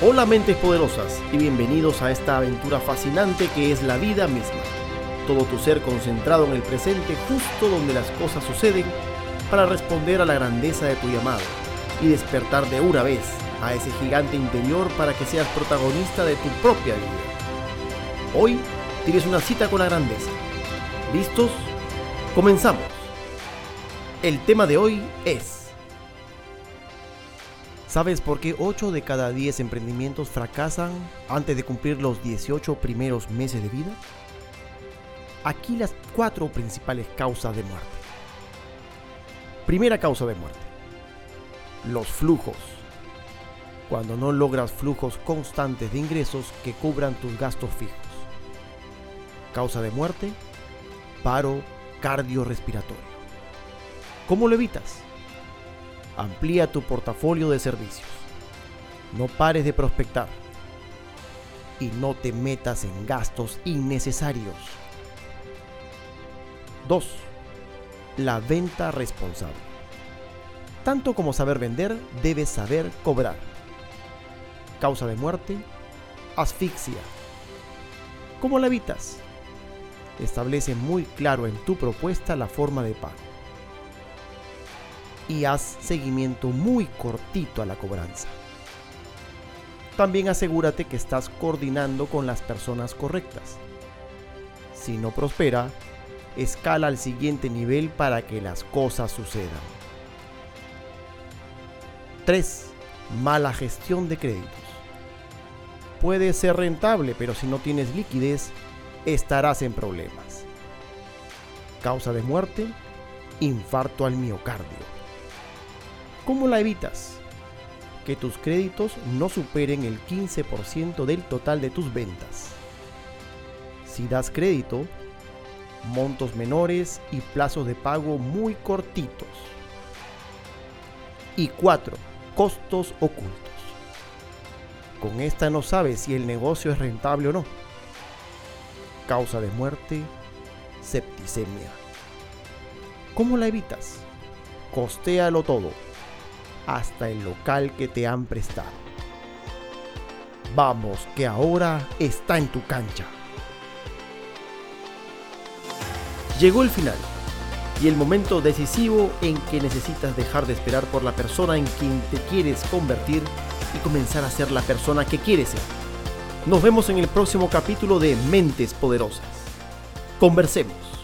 Hola mentes poderosas y bienvenidos a esta aventura fascinante que es la vida misma. Todo tu ser concentrado en el presente justo donde las cosas suceden para responder a la grandeza de tu llamado y despertar de una vez a ese gigante interior para que seas protagonista de tu propia vida. Hoy tienes una cita con la grandeza. ¿Listos? Comenzamos. El tema de hoy es ¿Sabes por qué 8 de cada 10 emprendimientos fracasan antes de cumplir los 18 primeros meses de vida? Aquí las cuatro principales causas de muerte. Primera causa de muerte. Los flujos. Cuando no logras flujos constantes de ingresos que cubran tus gastos fijos. Causa de muerte. Paro cardiorrespiratorio. ¿Cómo lo evitas? Amplía tu portafolio de servicios. No pares de prospectar. Y no te metas en gastos innecesarios. 2. La venta responsable. Tanto como saber vender, debes saber cobrar. Causa de muerte, asfixia. ¿Cómo la evitas? Establece muy claro en tu propuesta la forma de pago y haz seguimiento muy cortito a la cobranza. También asegúrate que estás coordinando con las personas correctas. Si no prospera, escala al siguiente nivel para que las cosas sucedan. 3. Mala gestión de créditos. Puede ser rentable, pero si no tienes liquidez, estarás en problemas. Causa de muerte, infarto al miocardio. ¿Cómo la evitas? Que tus créditos no superen el 15% del total de tus ventas. Si das crédito, montos menores y plazos de pago muy cortitos. Y 4. Costos ocultos. Con esta no sabes si el negocio es rentable o no. Causa de muerte, septicemia. ¿Cómo la evitas? Costéalo todo hasta el local que te han prestado. Vamos, que ahora está en tu cancha. Llegó el final y el momento decisivo en que necesitas dejar de esperar por la persona en quien te quieres convertir y comenzar a ser la persona que quieres ser. Nos vemos en el próximo capítulo de Mentes Poderosas. Conversemos.